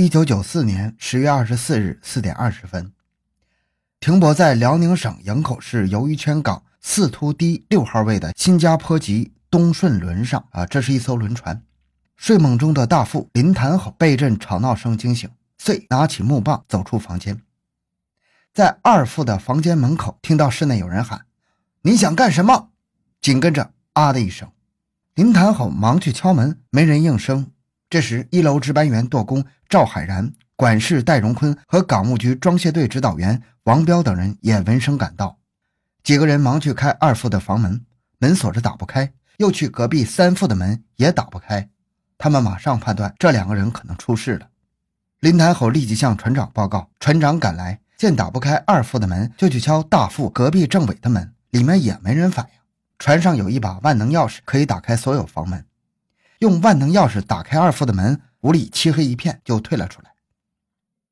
一九九四年十月二十四日四点二十分，停泊在辽宁省营口市鱿鱼圈港四突堤六号位的新加坡籍东顺轮上啊，这是一艘轮船。睡梦中的大副林谭吼被一阵吵闹声惊醒，遂拿起木棒走出房间，在二副的房间门口听到室内有人喊：“你想干什么？”紧跟着“啊”的一声，林谭吼忙去敲门，没人应声。这时，一楼值班员舵工赵海然、管事戴荣坤和港务局装卸队指导员王彪等人也闻声赶到，几个人忙去开二副的房门，门锁着打不开；又去隔壁三副的门也打不开。他们马上判断这两个人可能出事了。林谭吼立即向船长报告，船长赶来，见打不开二副的门，就去敲大副隔壁政委的门，里面也没人反应。船上有一把万能钥匙，可以打开所有房门。用万能钥匙打开二副的门，屋里漆黑一片，就退了出来。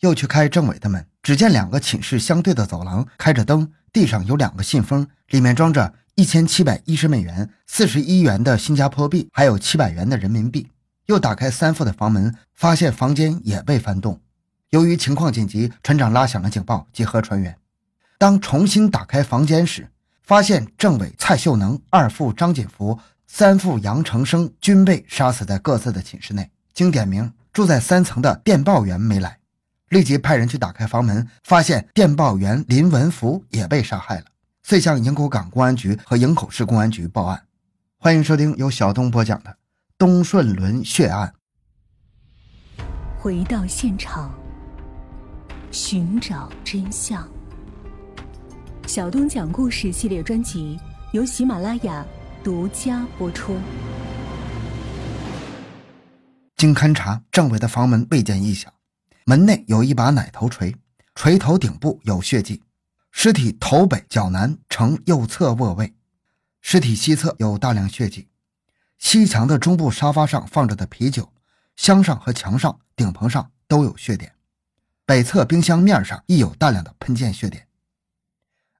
又去开政委的门，只见两个寝室相对的走廊开着灯，地上有两个信封，里面装着一千七百一十美元、四十一元的新加坡币，还有七百元的人民币。又打开三副的房门，发现房间也被翻动。由于情况紧急，船长拉响了警报，集合船员。当重新打开房间时，发现政委蔡秀能、二副张锦福、三副杨成生均被杀死在各自的寝室内。经点名，住在三层的电报员没来，立即派人去打开房门，发现电报员林文福也被杀害了，遂向营口港公安局和营口市公安局报案。欢迎收听由小东播讲的。东顺轮血案，回到现场，寻找真相。小东讲故事系列专辑由喜马拉雅独家播出。经勘查，政委的房门未见异响，门内有一把奶头锤，锤头顶部有血迹，尸体头北脚南呈右侧卧位，尸体西侧有大量血迹。西墙的中部沙发上放着的啤酒箱上和墙上、顶棚上都有血点，北侧冰箱面上亦有大量的喷溅血点。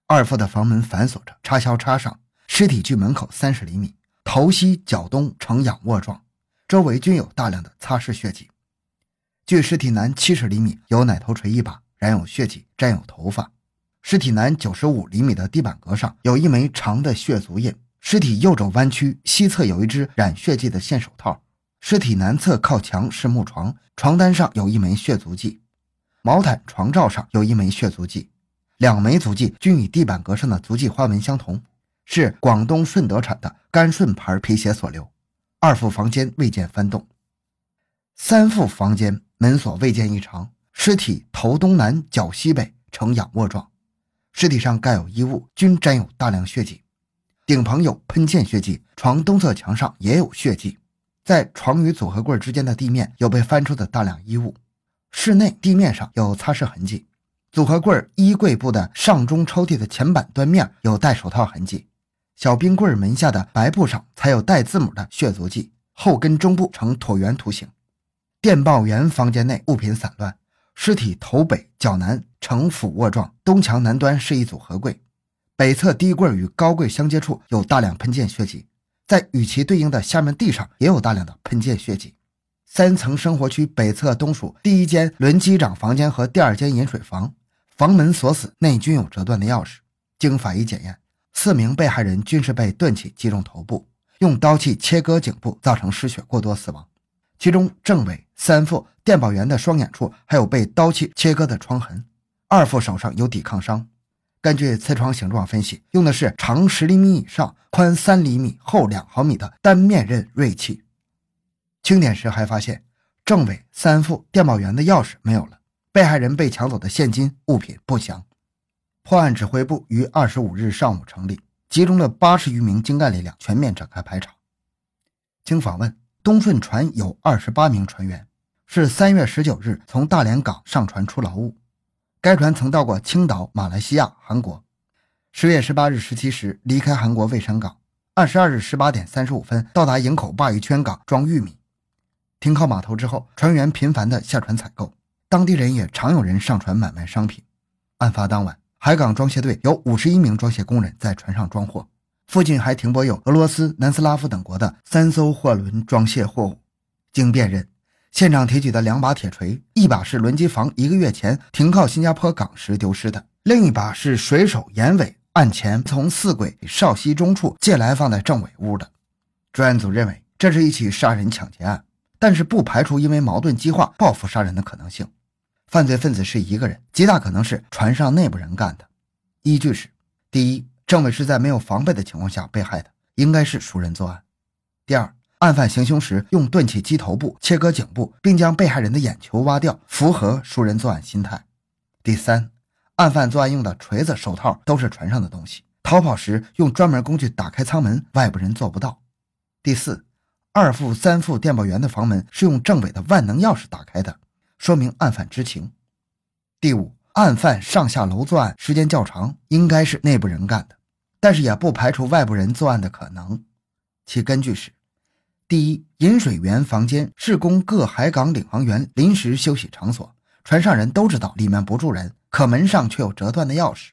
二副的房门反锁着，插销插上，尸体距门口三十厘米，头西脚东呈仰卧状，周围均有大量的擦拭血迹。距尸体南七十厘米有奶头锤一把，染有血迹，沾有头发。尸体南九十五厘米的地板格上有一枚长的血足印。尸体右肘弯曲，西侧有一只染血迹的线手套。尸体南侧靠墙是木床，床单上有一枚血足迹，毛毯床罩上有一枚血足迹，两枚足迹均与地板格上的足迹花纹相同，是广东顺德产的甘顺牌皮鞋所留。二副房间未见翻动，三副房间门锁未见异常，尸体头东南脚西北呈仰卧状，尸体上盖有衣物，均沾有大量血迹。顶棚有喷溅血迹，床东侧墙上也有血迹，在床与组合柜之间的地面有被翻出的大量衣物，室内地面上有擦拭痕迹，组合柜衣柜部的上中抽屉的前板端面有戴手套痕迹，小冰柜门下的白布上才有带字母的血足迹，后跟中部呈椭圆图形。电报员房间内物品散乱，尸体头北脚南呈俯卧状，东墙南端是一组合柜。北侧低柜与高柜相接处有大量喷溅血迹，在与其对应的下面地上也有大量的喷溅血迹。三层生活区北侧东属第一间轮机长房间和第二间饮水房，房门锁死，内均有折断的钥匙。经法医检验，四名被害人均是被钝器击中头部，用刀器切割颈部，造成失血过多死亡。其中政委、三副、电报员的双眼处还有被刀器切割的创痕，二副手上有抵抗伤。根据刺创形状分析，用的是长十厘米以上、宽三厘米、厚两毫米的单面刃锐器。清点时还发现，政委、三副、电报员的钥匙没有了，被害人被抢走的现金物品不详。破案指挥部于二十五日上午成立，集中了八十余名精干力量，全面展开排查。经访问，东顺船有二十八名船员，是三月十九日从大连港上船出劳务。该船曾到过青岛、马来西亚、韩国。十月十八日十七时离开韩国蔚山港，二十二日十八点三十五分到达营口鲅鱼圈港装玉米。停靠码头之后，船员频繁地下船采购，当地人也常有人上船买卖商品。案发当晚，海港装卸队有五十一名装卸工人在船上装货，附近还停泊有俄罗斯、南斯拉夫等国的三艘货轮装卸货物。经辨认，现场提取的两把铁锤，一把是轮机房一个月前停靠新加坡港时丢失的，另一把是水手严伟案前从四轨邵溪中处借来放在政委屋的。专案组认为这是一起杀人抢劫案，但是不排除因为矛盾激化报复杀人的可能性。犯罪分子是一个人，极大可能是船上内部人干的。依据是：第一，政委是在没有防备的情况下被害的，应该是熟人作案；第二。案犯行凶时用钝器击头部、切割颈部，并将被害人的眼球挖掉，符合熟人作案心态。第三，案犯作案用的锤子、手套都是船上的东西，逃跑时用专门工具打开舱门，外部人做不到。第四，二副、三副电报员的房门是用政委的万能钥匙打开的，说明案犯知情。第五，案犯上下楼作案时间较长，应该是内部人干的，但是也不排除外部人作案的可能。其根据是。第一，饮水员房间是供各海港领航员临时休息场所，船上人都知道里面不住人，可门上却有折断的钥匙。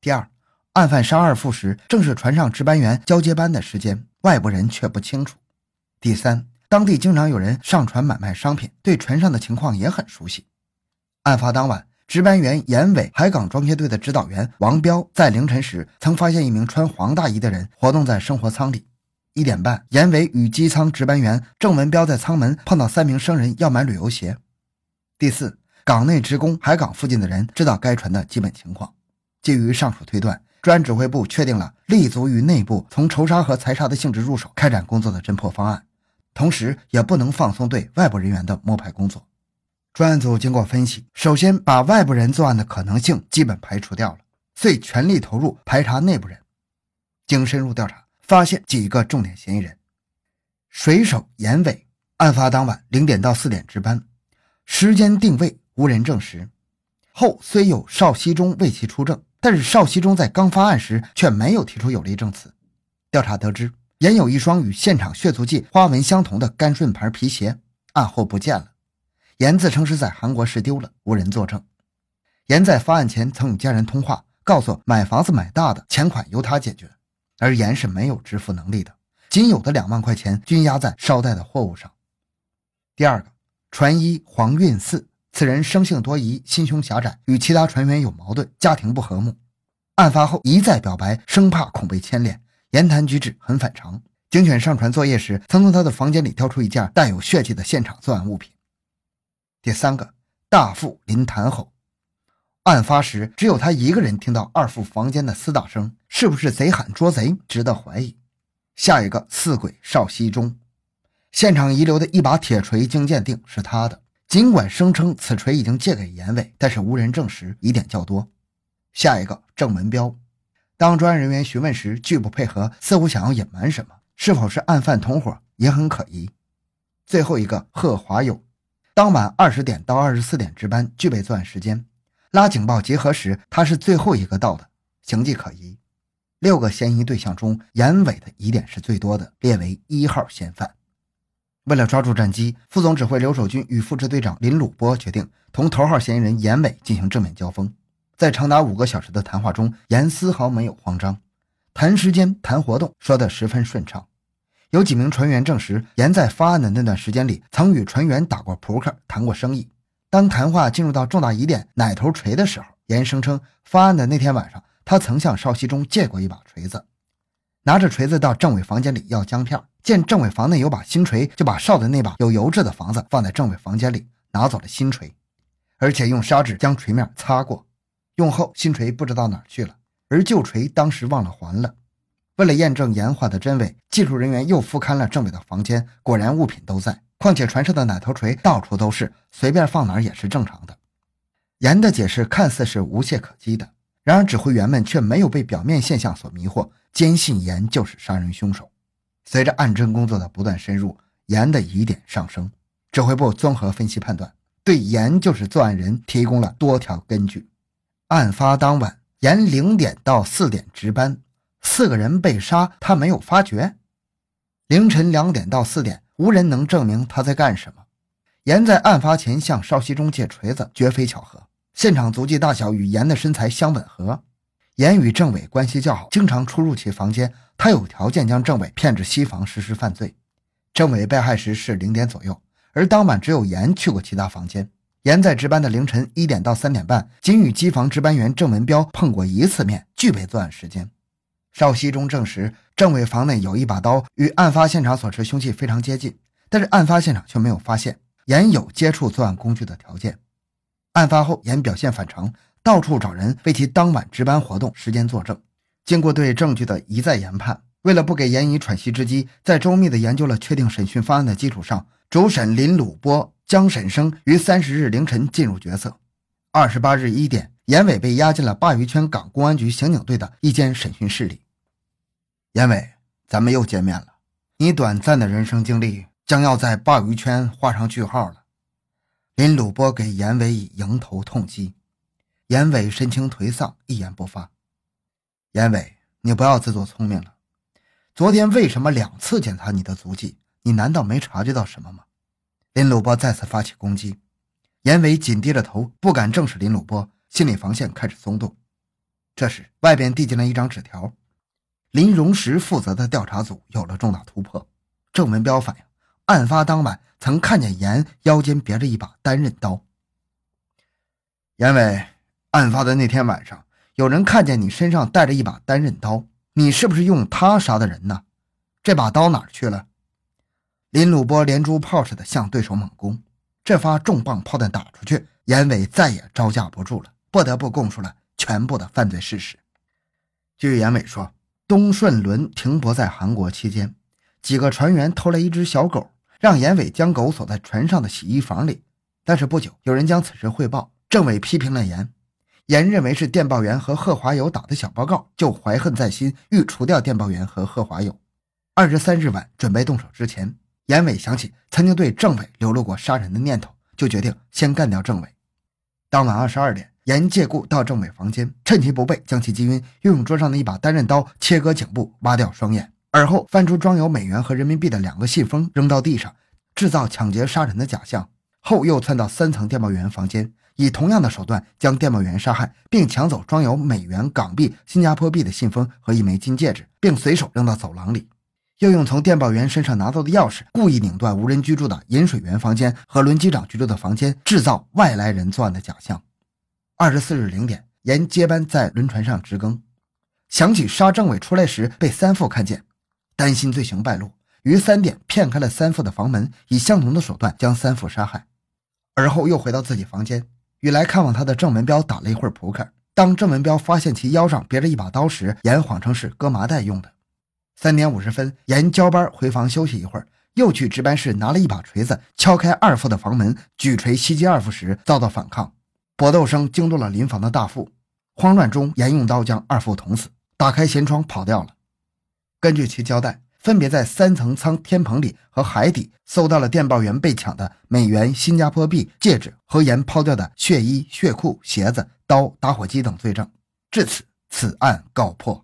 第二，案犯杀二副时正是船上值班员交接班的时间，外部人却不清楚。第三，当地经常有人上船买卖商品，对船上的情况也很熟悉。案发当晚，值班员严伟、海港装卸队的指导员王彪在凌晨时曾发现一名穿黄大衣的人活动在生活舱里。一点半，严伟与机舱值班员郑文彪在舱门碰到三名生人要买旅游鞋。第四，港内职工、海港附近的人知道该船的基本情况。基于上述推断，专指挥部确定了立足于内部，从仇杀和财杀的性质入手开展工作的侦破方案，同时也不能放松对外部人员的摸排工作。专案组经过分析，首先把外部人作案的可能性基本排除掉了，遂全力投入排查内部人。经深入调查。发现几个重点嫌疑人：水手严伟，案发当晚零点到四点值班，时间定位无人证实。后虽有邵熙中为其出证，但是邵熙中在刚发案时却没有提出有力证词。调查得知，严有一双与现场血足迹花纹相同的干顺牌皮鞋，案后不见了。严自称是在韩国时丢了，无人作证。严在发案前曾与家人通话，告诉买房子买大的，钱款由他解决。而严是没有支付能力的，仅有的两万块钱均压在捎带的货物上。第二个，船医黄运四，此人生性多疑，心胸狭窄，与其他船员有矛盾，家庭不和睦。案发后一再表白，生怕恐被牵连，言谈举止很反常。警犬上船作业时，曾从他的房间里挑出一件带有血迹的现场作案物品。第三个，大副林谭吼。案发时，只有他一个人听到二副房间的厮打声，是不是贼喊捉贼，值得怀疑。下一个四鬼邵熙中，现场遗留的一把铁锤经鉴定是他的，尽管声称此锤已经借给严伟，但是无人证实，疑点较多。下一个郑文彪，当专案人员询问时拒不配合，似乎想要隐瞒什么，是否是案犯同伙也很可疑。最后一个贺华友，当晚二十点到二十四点值班，具备作案时间。拉警报集合时，他是最后一个到的，形迹可疑。六个嫌疑对象中，严伟的疑点是最多的，列为一号嫌犯。为了抓住战机，副总指挥刘守军与副支队长林鲁波决定同头号嫌疑人严伟进行正面交锋。在长达五个小时的谈话中，严丝毫没有慌张，谈时间、谈活动，说得十分顺畅。有几名船员证实，严在发案的那段时间里，曾与船员打过扑克，谈过生意。当谈话进入到重大疑点奶头锤的时候，严声称发案的那天晚上，他曾向邵熙中借过一把锤子，拿着锤子到政委房间里要姜片，见政委房内有把新锤，就把邵的那把有油渍的房子放在政委房间里，拿走了新锤，而且用砂纸将锤面擦过。用后新锤不知道哪去了，而旧锤当时忘了还了。为了验证言话的真伪，技术人员又复勘了政委的房间，果然物品都在。况且船上的奶头锤到处都是，随便放哪儿也是正常的。严的解释看似是无懈可击的，然而指挥员们却没有被表面现象所迷惑，坚信严就是杀人凶手。随着案侦工作的不断深入，严的疑点上升。指挥部综合分析判断，对严就是作案人提供了多条根据。案发当晚，严零点到四点值班，四个人被杀，他没有发觉。凌晨两点到四点。无人能证明他在干什么。严在案发前向邵西中借锤子，绝非巧合。现场足迹大小与严的身材相吻合。严与政委关系较好，经常出入其房间。他有条件将政委骗至西房实施犯罪。政委被害时是零点左右，而当晚只有严去过其他房间。严在值班的凌晨一点到三点半，仅与机房值班员郑文彪碰过一次面，具备作案时间。邵熙中证实，政委房内有一把刀，与案发现场所持凶器非常接近，但是案发现场却没有发现。严有接触作案工具的条件。案发后，严表现反常，到处找人为其当晚值班活动时间作证。经过对证据的一再研判，为了不给严以喘息之机，在周密的研究了确定审讯方案的基础上，主审林鲁波。江沈生于三十日凌晨进入角色。二十八日一点，严伟被押进了鲅鱼圈港公安局刑警队的一间审讯室里。严伟，咱们又见面了。你短暂的人生经历将要在鲅鱼圈画上句号了。林鲁波给严伟以迎头痛击。严伟神情颓丧，一言不发。严伟，你不要自作聪明了。昨天为什么两次检查你的足迹？你难道没察觉到什么吗？林鲁波再次发起攻击，严伟紧低着头，不敢正视林鲁波，心理防线开始松动。这时，外边递进来一张纸条，林荣石负责的调查组有了重大突破。郑文彪反映，案发当晚曾看见严腰间别着一把单刃刀。严伟，案发的那天晚上，有人看见你身上带着一把单刃刀，你是不是用它杀的人呢？这把刀哪儿去了？林鲁波连珠炮似的向对手猛攻，这发重磅炮弹打出去，严伟再也招架不住了，不得不供述了全部的犯罪事实。据严伟说，东顺轮停泊在韩国期间，几个船员偷来一只小狗，让严伟将狗锁在船上的洗衣房里。但是不久，有人将此事汇报，政委批评了严，严认为是电报员和贺华友打的小报告，就怀恨在心，欲除掉电报员和贺华友。二十三日晚，准备动手之前。严伟想起曾经对政委流露过杀人的念头，就决定先干掉政委。当晚二十二点，严借故到政委房间，趁其不备将其击晕，又用桌上的一把单刃刀切割颈部，挖掉双眼，而后翻出装有美元和人民币的两个信封扔到地上，制造抢劫杀人的假象。后又窜到三层电报员房间，以同样的手段将电报员杀害，并抢走装有美元、港币、新加坡币的信封和一枚金戒指，并随手扔到走廊里。又用从电报员身上拿到的钥匙，故意拧断无人居住的饮水员房间和轮机长居住的房间，制造外来人作案的假象。二十四日零点，严接班在轮船上值更，想起杀政委出来时被三副看见，担心罪行败露，于三点骗开了三副的房门，以相同的手段将三副杀害。而后又回到自己房间，与来看望他的郑文彪打了一会儿扑克。当郑文彪发现其腰上别着一把刀时，严谎称是割麻袋用的。三点五十分，严交班回房休息一会儿，又去值班室拿了一把锤子，敲开二副的房门，举锤袭击二副时遭到反抗，搏斗声惊动了邻房的大副，慌乱中严用刀将二副捅死，打开舷窗跑掉了。根据其交代，分别在三层舱天棚里和海底搜到了电报员被抢的美元、新加坡币、戒指和严抛掉的血衣、血裤、鞋子、刀、打火机等罪证。至此，此案告破。